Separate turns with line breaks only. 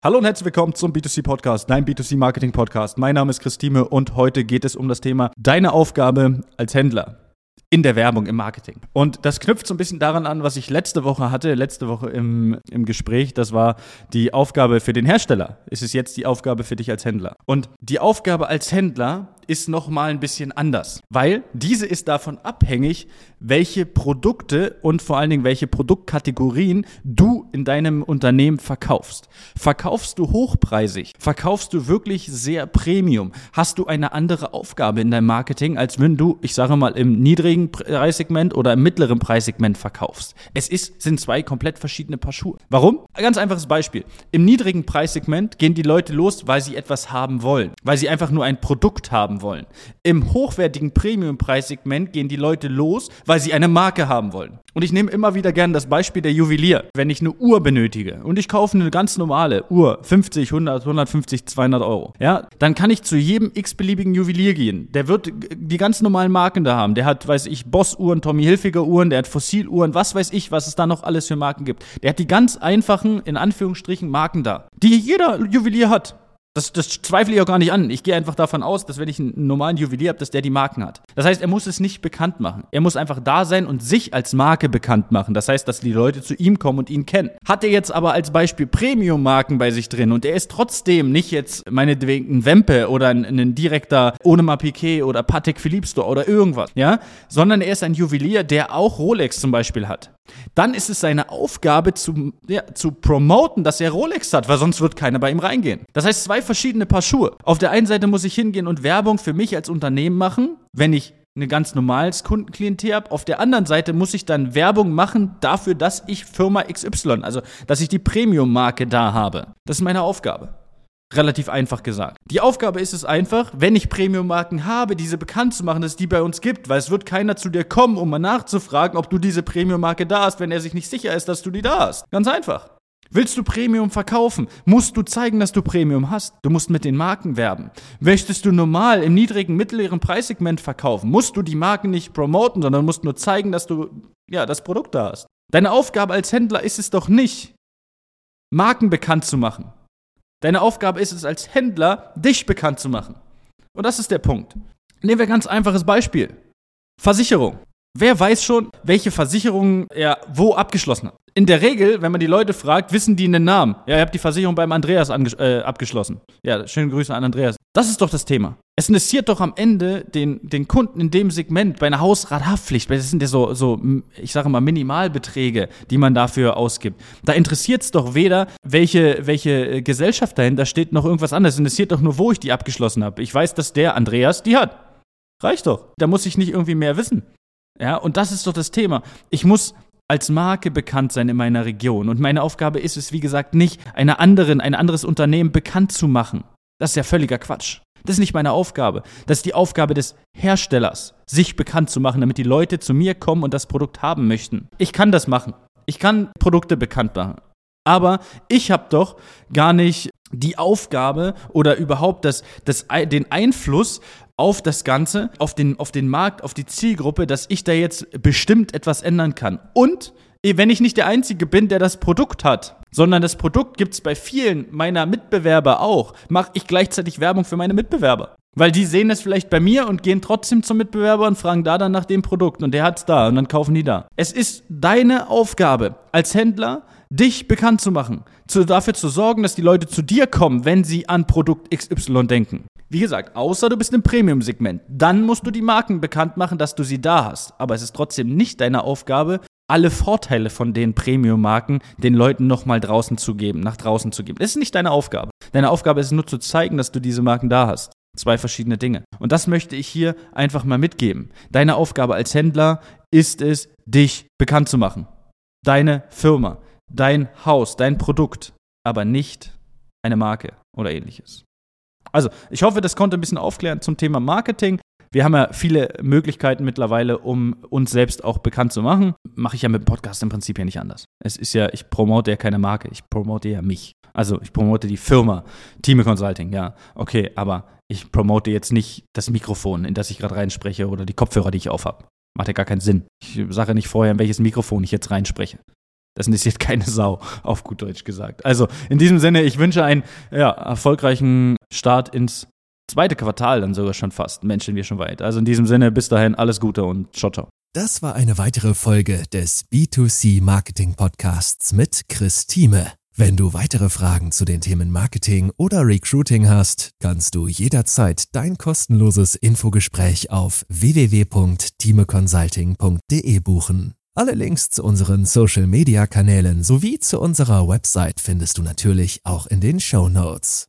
Hallo und herzlich willkommen zum B2C Podcast, dein B2C Marketing Podcast. Mein Name ist Christine und heute geht es um das Thema deine Aufgabe als Händler in der Werbung, im Marketing. Und das knüpft so ein bisschen daran an, was ich letzte Woche hatte, letzte Woche im, im Gespräch. Das war die Aufgabe für den Hersteller. Es ist jetzt die Aufgabe für dich als Händler. Und die Aufgabe als Händler ist nochmal ein bisschen anders, weil diese ist davon abhängig, welche Produkte und vor allen Dingen welche Produktkategorien du in deinem Unternehmen verkaufst. Verkaufst du hochpreisig? Verkaufst du wirklich sehr Premium? Hast du eine andere Aufgabe in deinem Marketing, als wenn du, ich sage mal, im niedrigen Preissegment oder im mittleren Preissegment verkaufst? Es ist, sind zwei komplett verschiedene Paar Schuhe. Warum? Ein ganz einfaches Beispiel. Im niedrigen Preissegment gehen die Leute los, weil sie etwas haben wollen, weil sie einfach nur ein Produkt haben haben wollen. Im hochwertigen Premium-Preissegment gehen die Leute los, weil sie eine Marke haben wollen. Und ich nehme immer wieder gerne das Beispiel der Juwelier. Wenn ich eine Uhr benötige und ich kaufe eine ganz normale Uhr, 50, 100, 150, 200 Euro, ja, dann kann ich zu jedem x-beliebigen Juwelier gehen. Der wird die ganz normalen Marken da haben. Der hat, weiß ich, Boss-Uhren, Tommy Hilfiger Uhren, der hat Fossil-Uhren, was weiß ich, was es da noch alles für Marken gibt. Der hat die ganz einfachen, in Anführungsstrichen, Marken da, die jeder Juwelier hat. Das, das zweifle ich auch gar nicht an. Ich gehe einfach davon aus, dass wenn ich einen normalen Juwelier habe, dass der die Marken hat. Das heißt, er muss es nicht bekannt machen. Er muss einfach da sein und sich als Marke bekannt machen. Das heißt, dass die Leute zu ihm kommen und ihn kennen. Hat er jetzt aber als Beispiel Premium-Marken bei sich drin und er ist trotzdem nicht jetzt meinetwegen ein Wempe oder ein, ein direkter Onema Piquet oder Patek Philippe Store oder irgendwas, ja, sondern er ist ein Juwelier, der auch Rolex zum Beispiel hat dann ist es seine Aufgabe zu, ja, zu promoten, dass er Rolex hat, weil sonst wird keiner bei ihm reingehen. Das heißt, zwei verschiedene Paar Schuhe. Auf der einen Seite muss ich hingehen und Werbung für mich als Unternehmen machen, wenn ich ein ganz normales Kundenklientel habe. Auf der anderen Seite muss ich dann Werbung machen dafür, dass ich Firma XY, also dass ich die Premium-Marke da habe. Das ist meine Aufgabe. Relativ einfach gesagt. Die Aufgabe ist es einfach, wenn ich Premium-Marken habe, diese bekannt zu machen, dass die bei uns gibt, weil es wird keiner zu dir kommen, um mal nachzufragen, ob du diese Premium-Marke da hast, wenn er sich nicht sicher ist, dass du die da hast. Ganz einfach. Willst du Premium verkaufen, musst du zeigen, dass du Premium hast. Du musst mit den Marken werben. Möchtest du normal im niedrigen, mittleren Preissegment verkaufen, musst du die Marken nicht promoten, sondern musst nur zeigen, dass du ja das Produkt da hast. Deine Aufgabe als Händler ist es doch nicht, Marken bekannt zu machen. Deine Aufgabe ist es als Händler, dich bekannt zu machen. Und das ist der Punkt. Nehmen wir ein ganz einfaches Beispiel. Versicherung. Wer weiß schon, welche Versicherungen er wo abgeschlossen hat? In der Regel, wenn man die Leute fragt, wissen die den Namen. Ja, ihr habt die Versicherung beim Andreas äh, abgeschlossen. Ja, schöne Grüße an Andreas. Das ist doch das Thema. Es interessiert doch am Ende den, den Kunden in dem Segment bei einer Hausrathaftpflicht, das sind ja so, so, ich sage mal, Minimalbeträge, die man dafür ausgibt. Da interessiert es doch weder, welche, welche Gesellschaft dahinter steht, noch irgendwas anderes. Es interessiert doch nur, wo ich die abgeschlossen habe. Ich weiß, dass der Andreas die hat. Reicht doch. Da muss ich nicht irgendwie mehr wissen. Ja, und das ist doch das Thema. Ich muss als Marke bekannt sein in meiner Region. Und meine Aufgabe ist es, wie gesagt, nicht einer anderen, ein anderes Unternehmen bekannt zu machen. Das ist ja völliger Quatsch. Das ist nicht meine Aufgabe. Das ist die Aufgabe des Herstellers, sich bekannt zu machen, damit die Leute zu mir kommen und das Produkt haben möchten. Ich kann das machen. Ich kann Produkte bekannt machen. Aber ich habe doch gar nicht die Aufgabe oder überhaupt das, das, den Einfluss auf das Ganze, auf den, auf den Markt, auf die Zielgruppe, dass ich da jetzt bestimmt etwas ändern kann. Und eh, wenn ich nicht der Einzige bin, der das Produkt hat, sondern das Produkt gibt es bei vielen meiner Mitbewerber auch, mache ich gleichzeitig Werbung für meine Mitbewerber. Weil die sehen es vielleicht bei mir und gehen trotzdem zum Mitbewerber und fragen da dann nach dem Produkt und der hat es da und dann kaufen die da. Es ist deine Aufgabe als Händler, dich bekannt zu machen, zu, dafür zu sorgen, dass die Leute zu dir kommen, wenn sie an Produkt XY denken. Wie gesagt, außer du bist im Premium-Segment, dann musst du die Marken bekannt machen, dass du sie da hast. Aber es ist trotzdem nicht deine Aufgabe, alle Vorteile von den Premium-Marken den Leuten nochmal draußen zu geben, nach draußen zu geben. Das ist nicht deine Aufgabe. Deine Aufgabe ist nur zu zeigen, dass du diese Marken da hast. Zwei verschiedene Dinge. Und das möchte ich hier einfach mal mitgeben. Deine Aufgabe als Händler ist es, dich bekannt zu machen. Deine Firma dein Haus, dein Produkt, aber nicht eine Marke oder ähnliches. Also, ich hoffe, das konnte ein bisschen aufklären zum Thema Marketing. Wir haben ja viele Möglichkeiten mittlerweile, um uns selbst auch bekannt zu machen. Mache ich ja mit dem Podcast im Prinzip ja nicht anders. Es ist ja, ich promote ja keine Marke, ich promote ja mich. Also ich promote die Firma, Team Consulting, ja, okay, aber ich promote jetzt nicht das Mikrofon, in das ich gerade reinspreche oder die Kopfhörer, die ich aufhab. Macht ja gar keinen Sinn. Ich sage nicht vorher, in welches Mikrofon ich jetzt reinspreche. Das interessiert keine Sau, auf gut Deutsch gesagt. Also in diesem Sinne, ich wünsche einen ja, erfolgreichen Start ins zweite Quartal dann sogar schon fast. Menschen wir schon weit. Also in diesem Sinne, bis dahin, alles Gute und ciao, ciao.
Das war eine weitere Folge des B2C Marketing Podcasts mit Chris Thieme. Wenn du weitere Fragen zu den Themen Marketing oder Recruiting hast, kannst du jederzeit dein kostenloses Infogespräch auf www.timeconsulting.de buchen. Alle Links zu unseren Social-Media-Kanälen sowie zu unserer Website findest du natürlich auch in den Show Notes.